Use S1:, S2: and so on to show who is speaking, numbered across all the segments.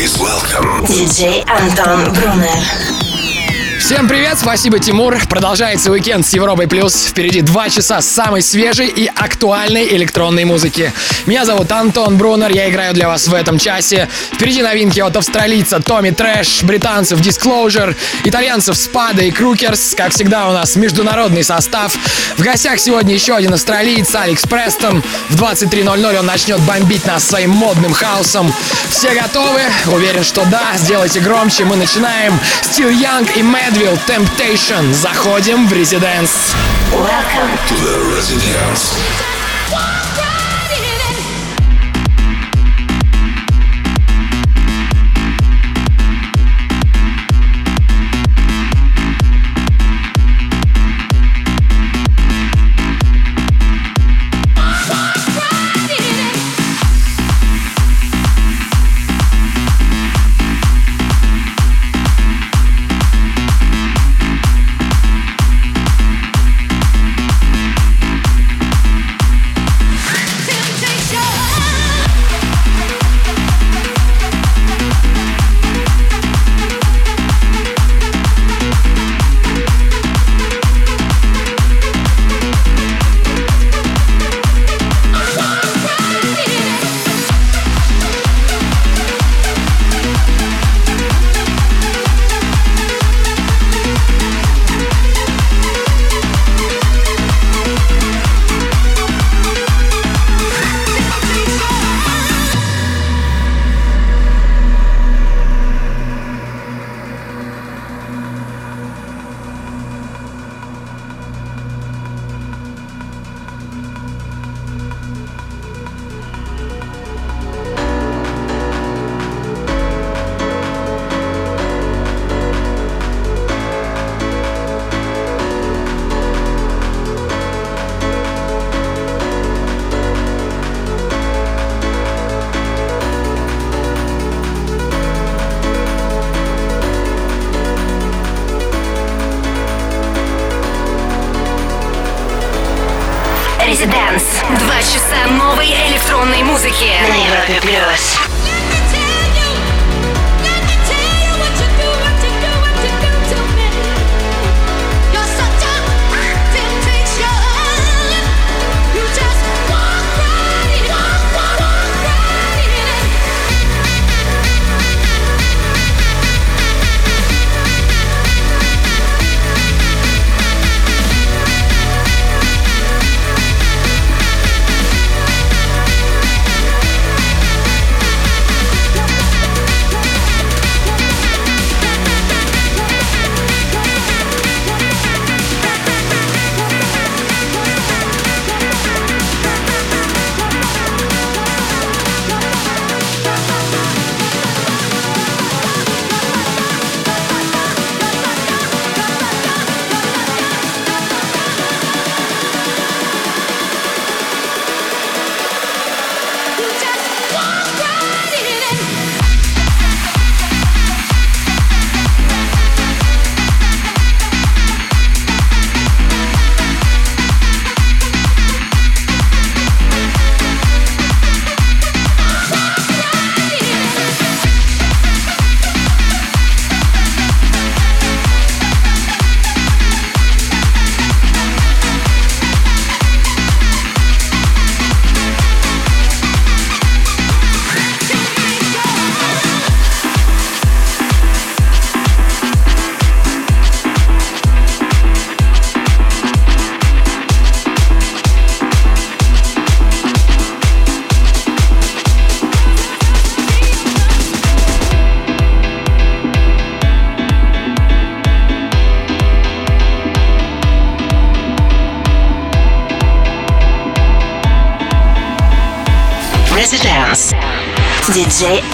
S1: Please welcome
S2: DJ Anton Brunner.
S3: Всем привет, спасибо, Тимур. Продолжается уикенд с Европой Плюс. Впереди два часа самой свежей и актуальной электронной музыки. Меня зовут Антон Брунер, я играю для вас в этом часе. Впереди новинки от австралийца Tommy Trash, британцев Disclosure, итальянцев Spada и Crookers. Как всегда у нас международный состав. В гостях сегодня еще один австралиец Алекс Престон. В 23.00 он начнет бомбить нас своим модным хаосом. Все готовы? Уверен, что да. Сделайте громче. Мы начинаем. Стил Янг и Медвилл Temptation. Заходим в резиденс.
S2: Welcome.
S1: to the Residence.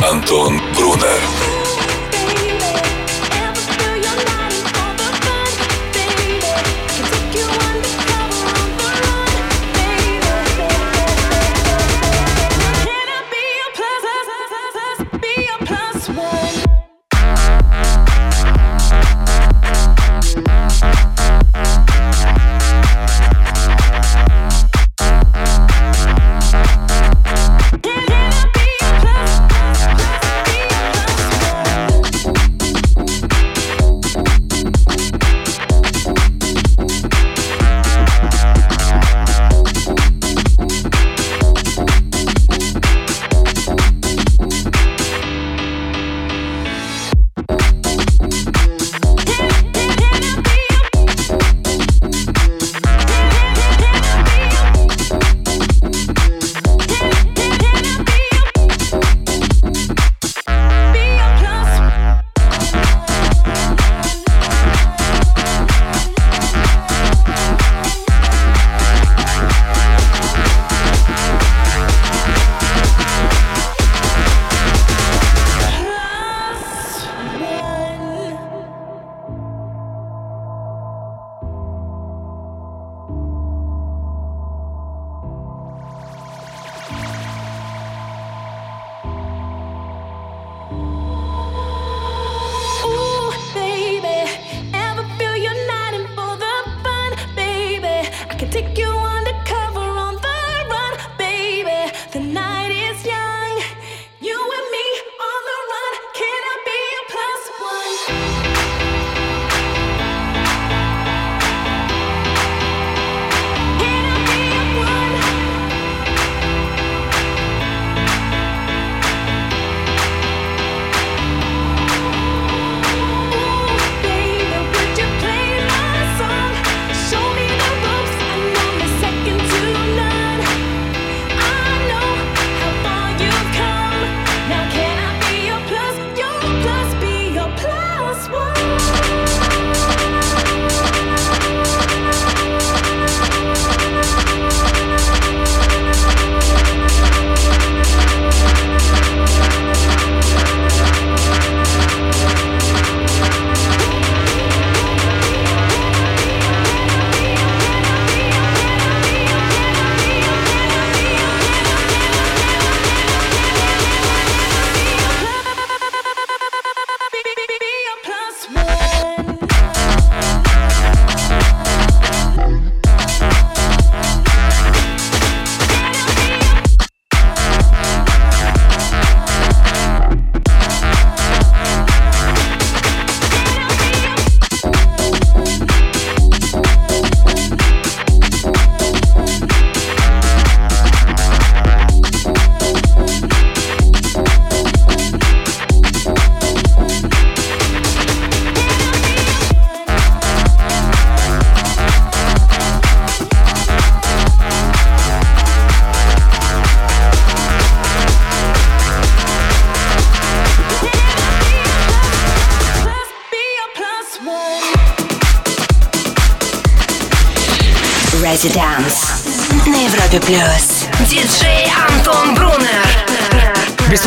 S1: Антон Брунер.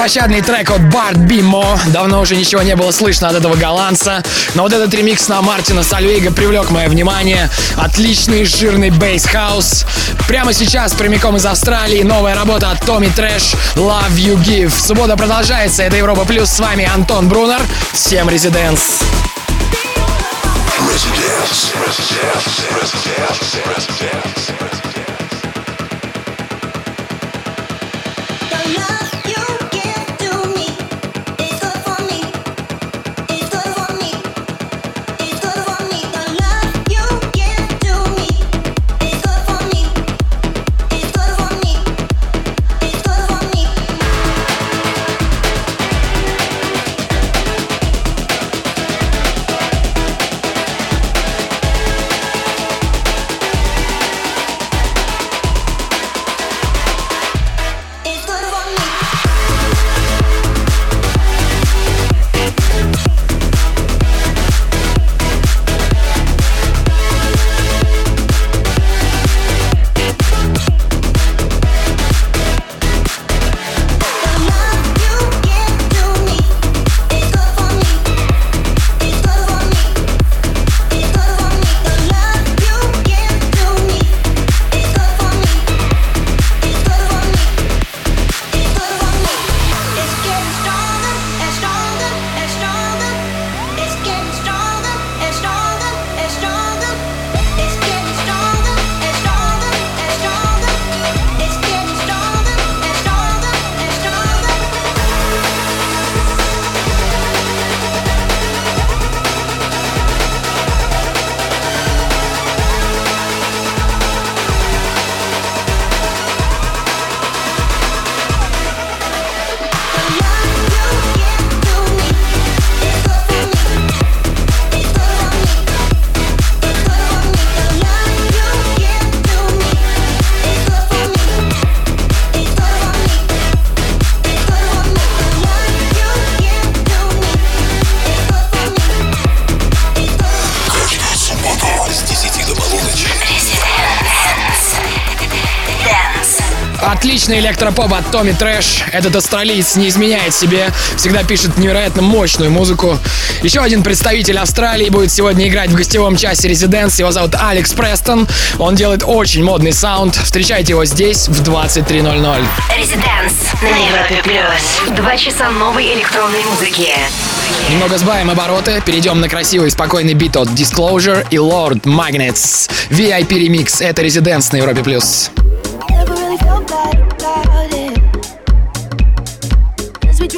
S3: Беспощадный трек от Bart B More. Давно уже ничего не было слышно от этого голландца. Но вот этот ремикс на Мартина Сольвейга привлек мое внимание. Отличный жирный bass house. Прямо сейчас, прямиком из Австралии, новая работа от Tommy Trash Love You Give. Суббота продолжается. Это Европа Плюс. С вами Антон Брунер. Всем Residence. Отличный электропоп от Tommy Trash. Этот австралиец не изменяет себе, всегда пишет невероятно мощную музыку. Еще один представитель Австралии будет сегодня играть в гостевом часе Residence. Его зовут Алекс Престон. Он делает очень модный саунд. Встречайте его здесь в 23.00.
S2: Residence на Европе Плюс. Два часа новой электронной музыки.
S3: Немного сбавим обороты, перейдем на красивый спокойный бит от Disclosure и Lorde Magnets. VIP ремикс. Это Residence на Европе Плюс.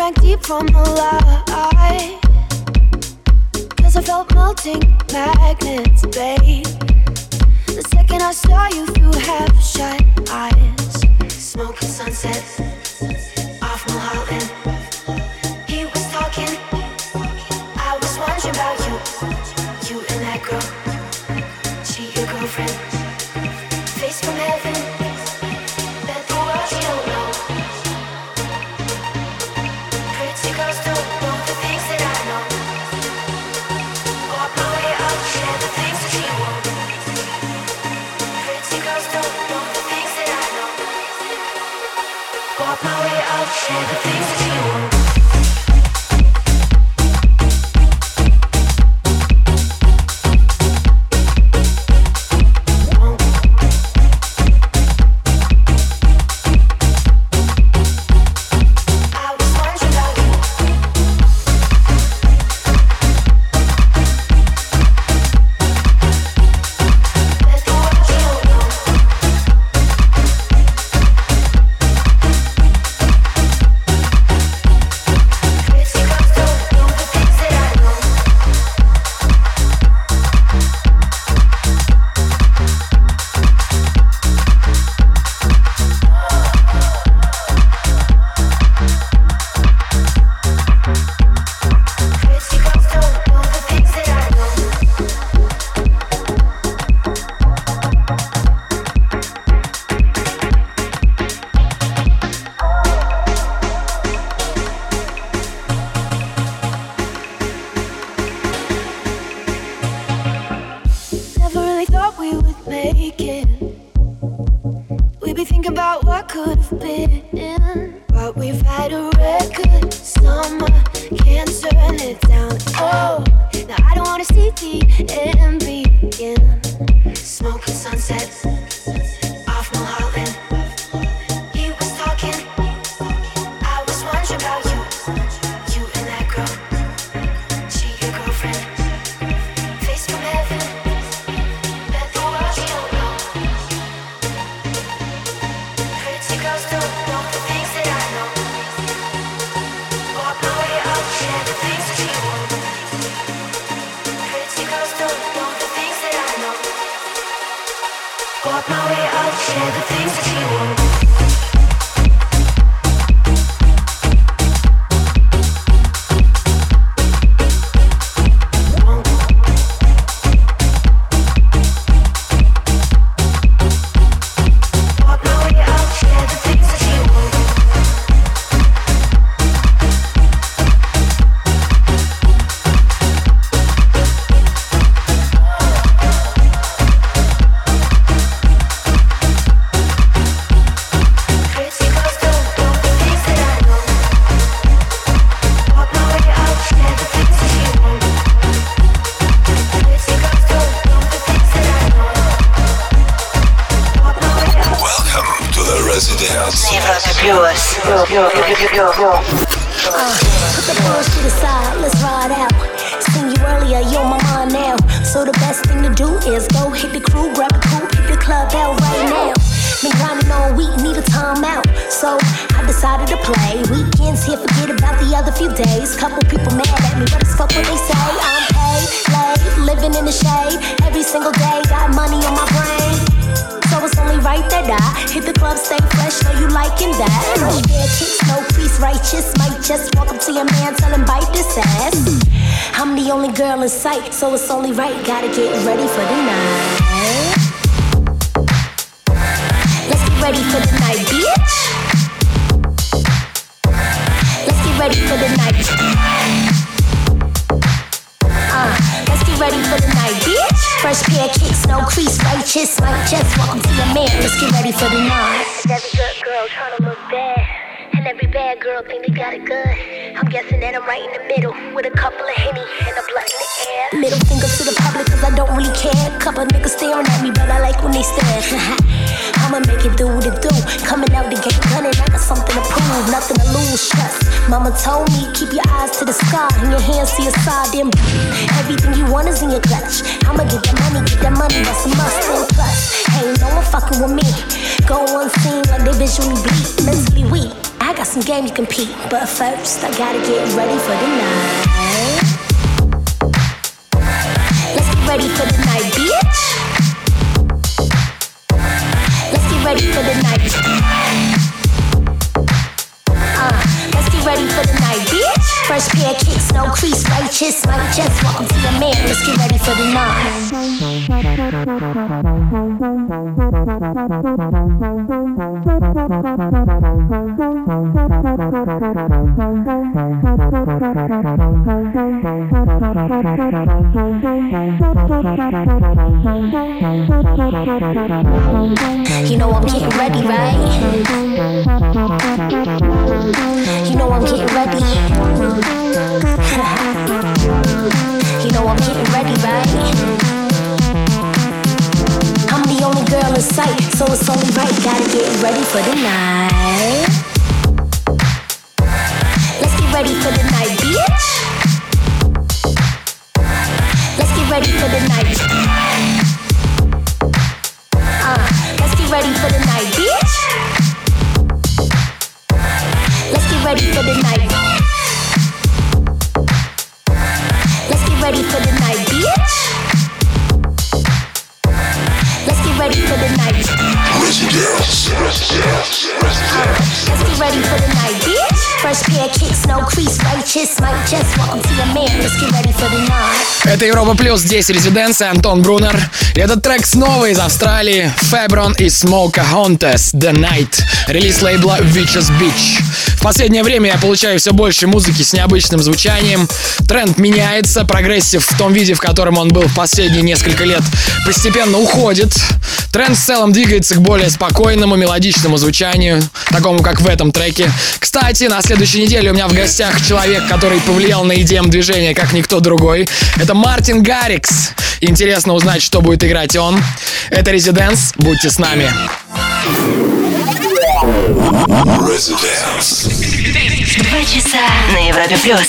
S4: Drank deep from the light. Cause I felt melting magnets, babe. The second I saw you through half shut eyes, smoking sunset off Mulholland. It.
S5: Hit the crew, grab a coupe, hit the club bell right now. Been grinding all week, need a timeout. So I decided to play. Weekends here, forget about the other few days. Couple people mad at me, but it's fuck what they say. I'm paid, late, living in the shade. Every single day, got money on my brain. So it's right that I hit the club, stay fresh. Know you liking that? Fair kicks, no priest. righteous. Might just walk up to your man, tell him bite this ass. I'm the only girl in sight, so it's only right. Gotta get ready for the night. Let's get ready for the night, bitch. Let's get ready for the night. Fresh pair kicks, no crease, righteous, might just welcome to your man. Let's get ready for the night. Every good girl trying to look bad, and every bad girl think they got it good. Guessing that I'm right in the middle with a couple of henny and a blunt in the air. Middle finger to the public cause I don't really care. Couple niggas staring at me, but I like when they stare. I'ma make it do what it do. Coming out the gate gunning, I got something to prove, nothing to lose. Trust. Mama told me keep your eyes to the sky and your hands to your side. Then everything you want is in your clutch. I'ma get that money, get that money, that's a must and plus. Ain't no one fucking with me. Go unseen like they visually bleed, mentally weak. I got some game to compete, but first I gotta get ready for the night. Let's get ready for the night, bitch. Let's get ready for the night. Of kicks, no crease, righteous, welcome to man. Let's get ready for the night. You know I'm getting ready, right? You know I'm getting ready. I'm the only girl in sight, so it's only right. Gotta get ready for the night. Let's get ready for the night, bitch. Let's get ready for the night. Uh, let's get ready for the night, bitch. Let's get ready for the night. Let's get ready for the night, ready for the night.
S1: Let's.
S5: Let's get ready for the night, bitch.
S3: Это Европа Плюс, здесь Residence, Антон Брунер. Этот трек снова из Австралии. Fabron и Smoke Haunts The Night. Релиз лейбла Vicious Bitch. В последнее время я получаю все больше музыки с необычным звучанием. Тренд меняется, прогрессив в том виде, в котором он был в последние несколько лет, постепенно уходит. Тренд в целом двигается к более спокойному, мелодичному звучанию, такому как в этом треке. Кстати, на следующей неделе у меня в гостях человек, который повлиял на EDM движение, как никто другой. Это Мартин Гаррикс. Интересно узнать, что будет играть он. Это Резиденс. Будьте с нами.
S2: Два часа на Европе плюс.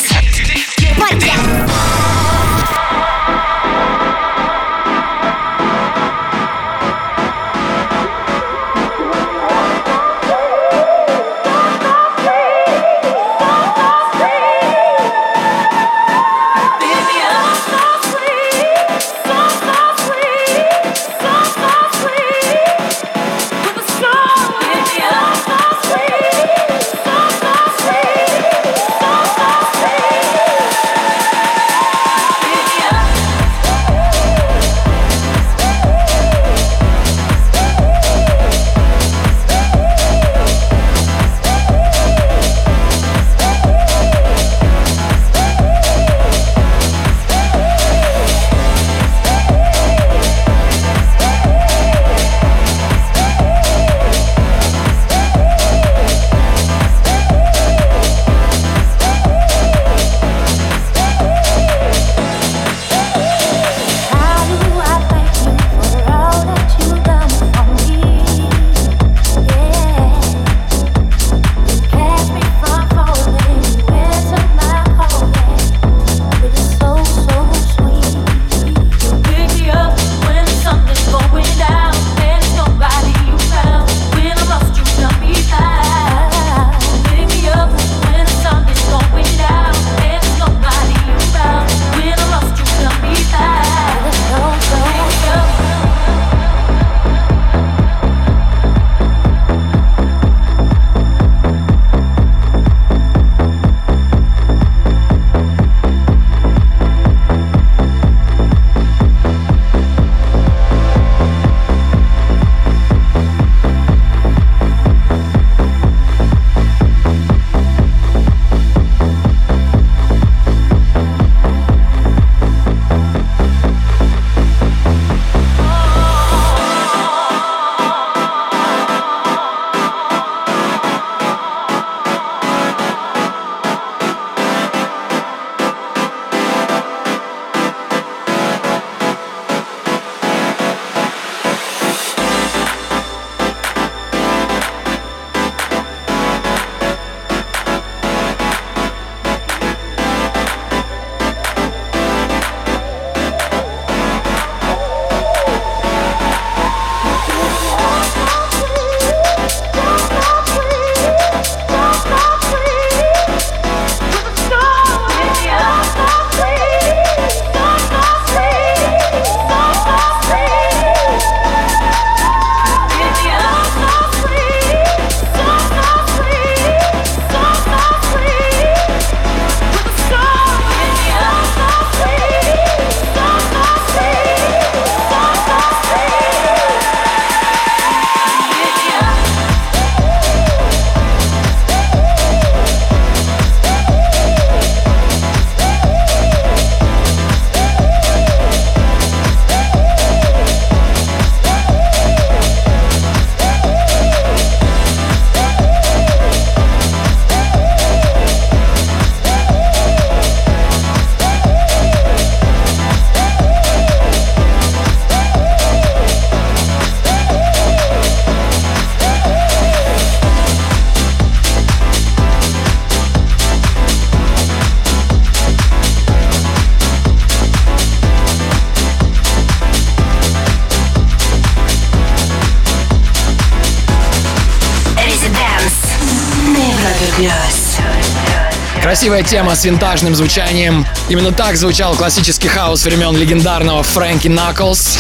S3: Красивая тема с винтажным звучанием. Именно так звучал классический хаос времен легендарного Фрэнки Наклс.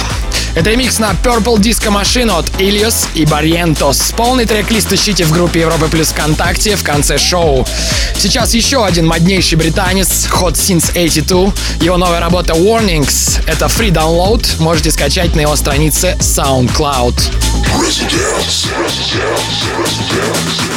S3: Это ремикс на Purple Disco Machine от Ilios и Barrientos. Полный трек-лист ищите в группе Европы Плюс ВКонтакте в конце шоу. Сейчас еще один моднейший британец Hot Since 82. Его новая работа Warnings. Это free download. Можете скачать на его странице SoundCloud.
S1: Residence. Residence. Residence.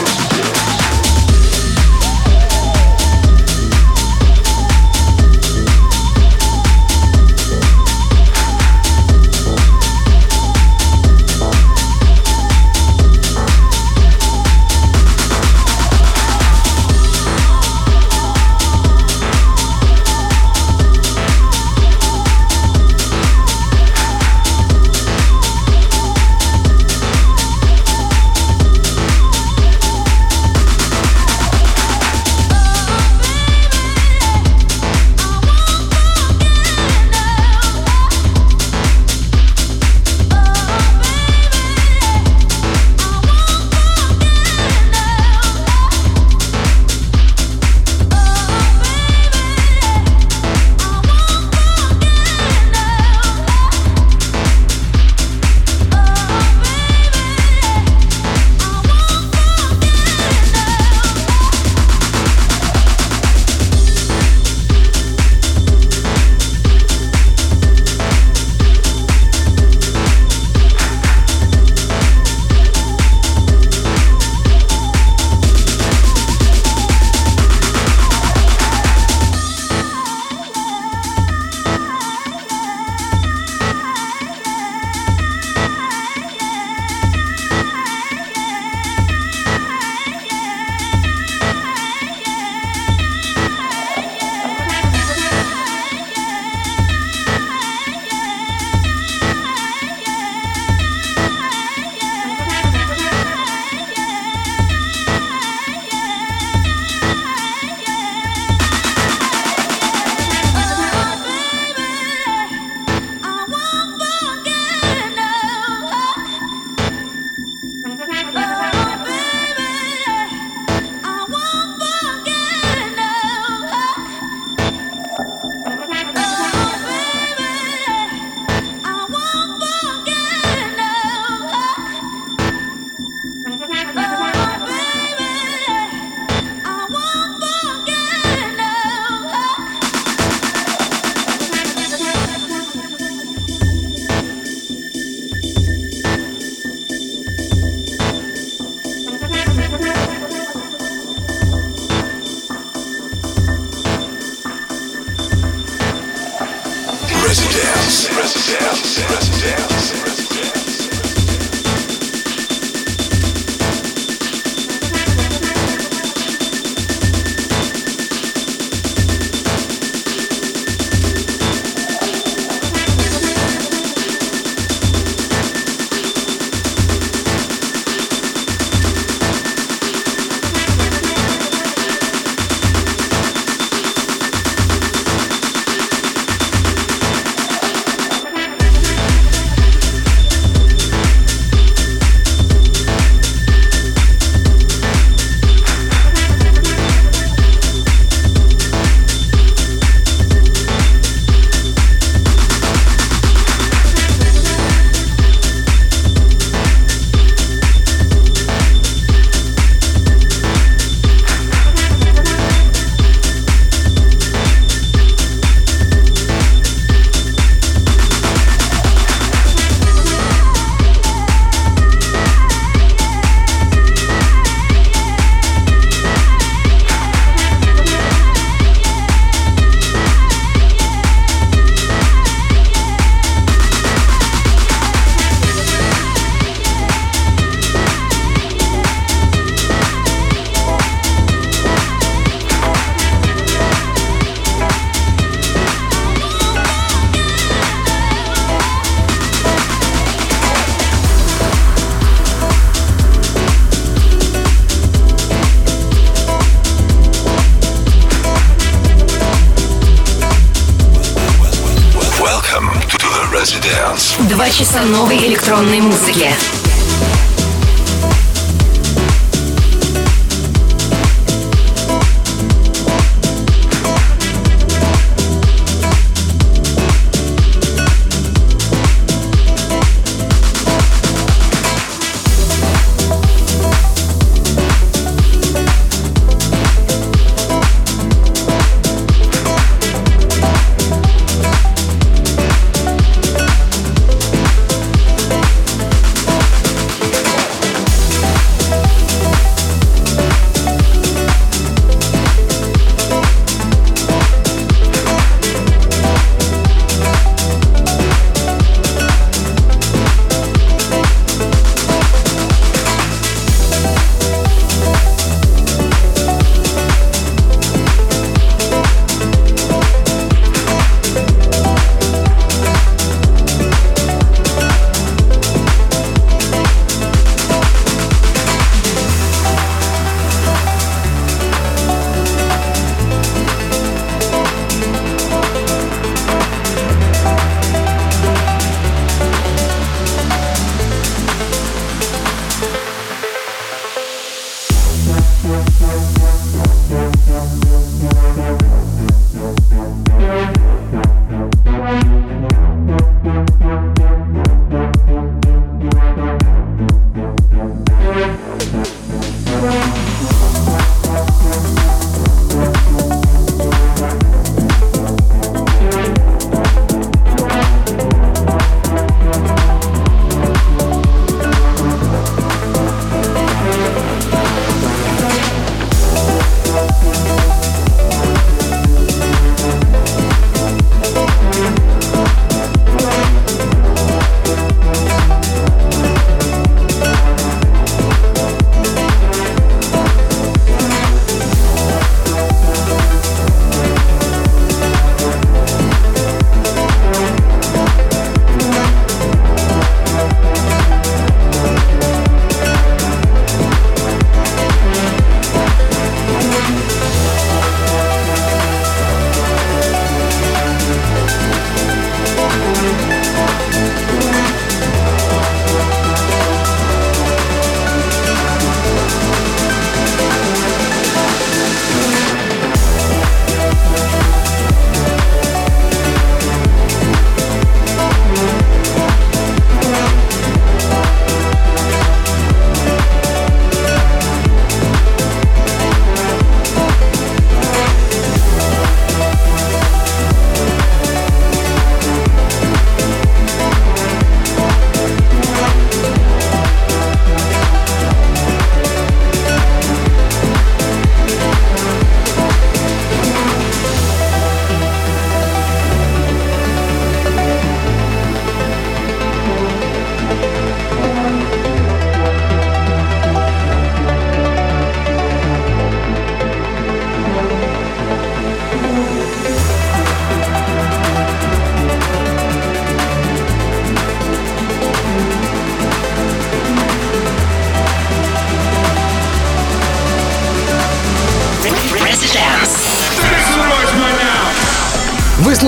S2: Часа новой электронной музыки.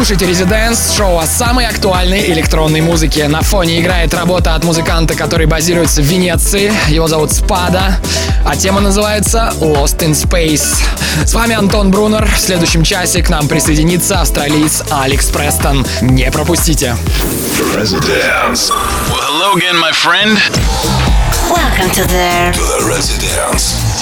S3: слушаете Residents, шоу о самой актуальной электронной музыке. На фоне играет работа от музыканта, который базируется в Венеции. Его зовут Спада, а тема называется Lost in Space. С вами Антон Брунер. В следующем часе к нам присоединится австралиец Алекс Престон. Не пропустите.
S1: Residents.
S6: Well, hello again, my friend.
S2: Welcome to the,
S1: to the Residence.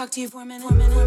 S4: talk to you for a minute. For a minute.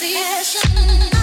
S7: Sensation.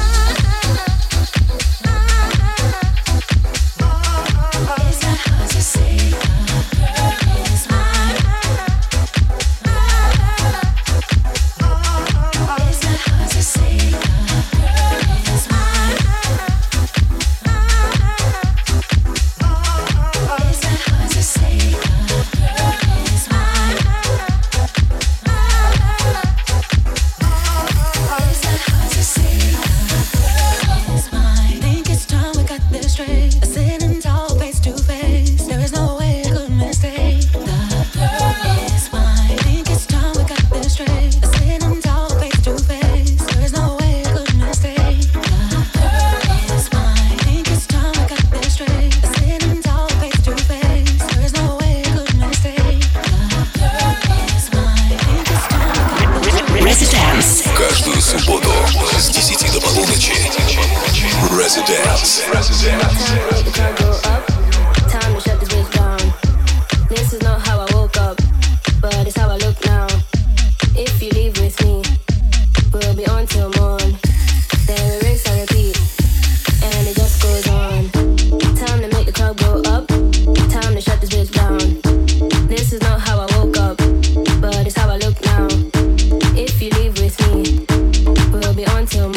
S8: until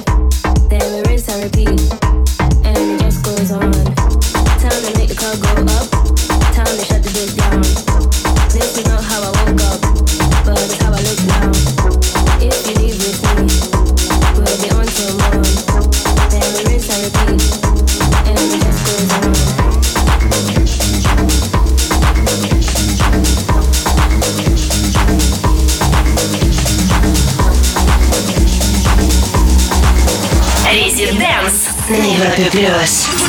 S2: Plus.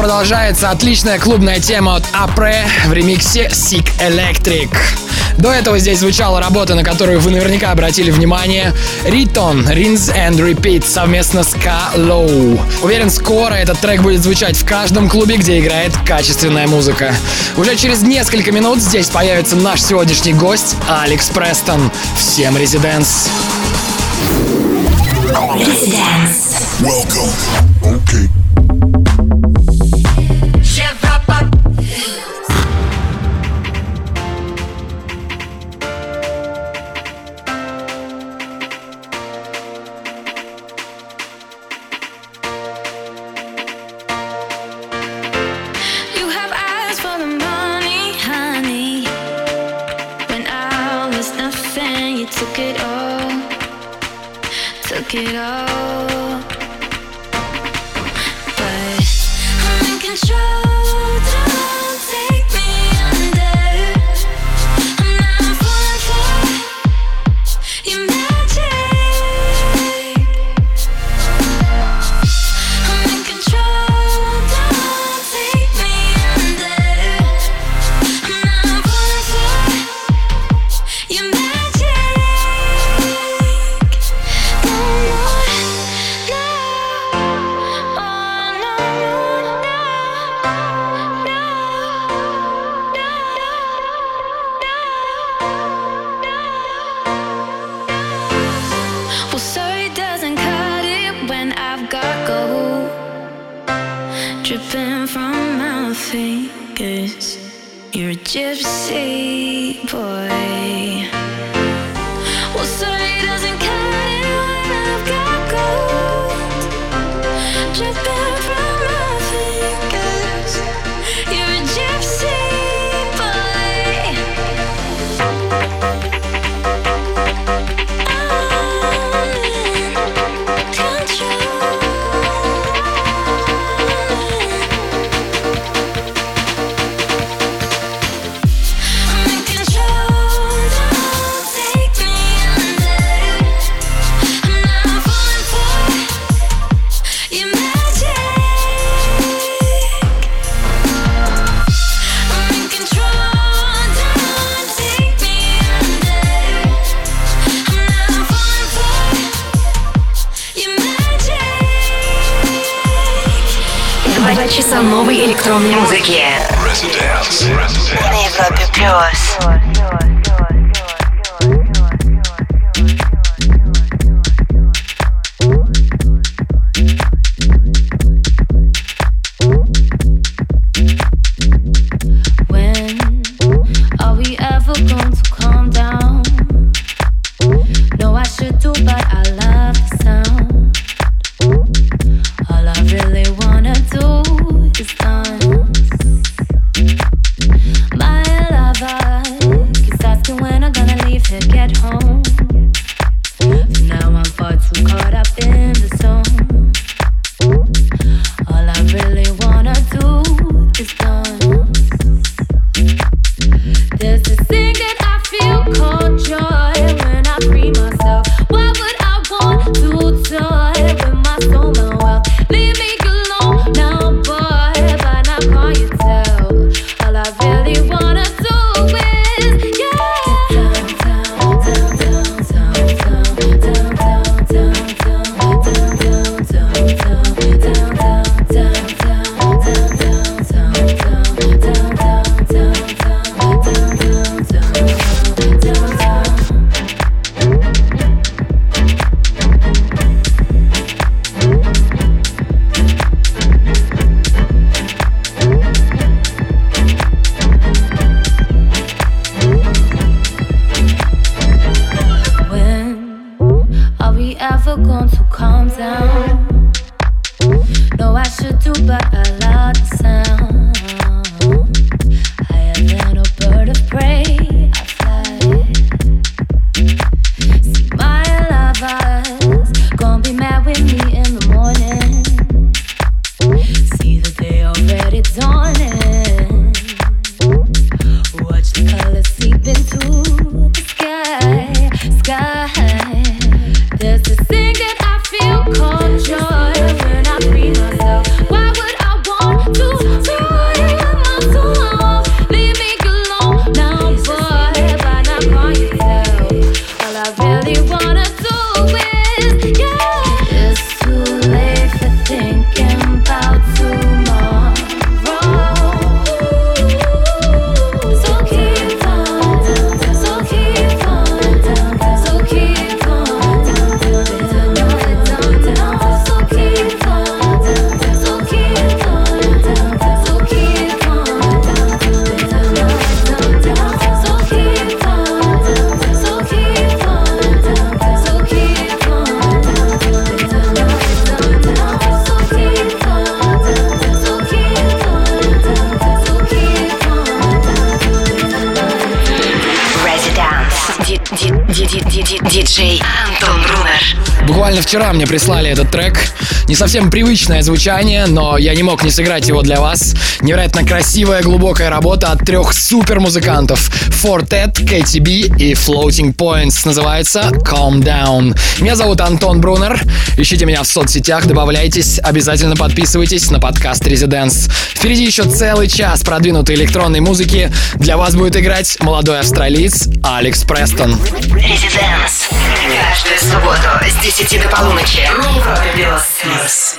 S3: продолжается отличная клубная тема от Апре в ремиксе Sick Electric. До этого здесь звучала работа, на которую вы наверняка обратили внимание. Ритон, Rinse and Repeat совместно с K. Low. Уверен, скоро этот трек будет звучать в каждом клубе, где играет качественная музыка. Уже через несколько минут здесь появится наш сегодняшний гость Алекс Престон. Всем резиденс!
S1: Welcome. Okay.
S7: je
S3: вчера мне прислали этот трек. Не совсем привычное звучание, но я не мог не сыграть его для вас. Невероятно красивая, глубокая работа от трех супер музыкантов. Fortet, KTB и Floating Points. Называется Calm Down. Меня зовут Антон Брунер. Ищите меня в соцсетях, добавляйтесь, обязательно подписывайтесь на подкаст Residence. Впереди еще целый час продвинутой электронной музыки. Для вас будет играть молодой австралиец Алекс Престон.
S2: Residence. Каждую субботу с 10 до полуночи на Европе Плюс.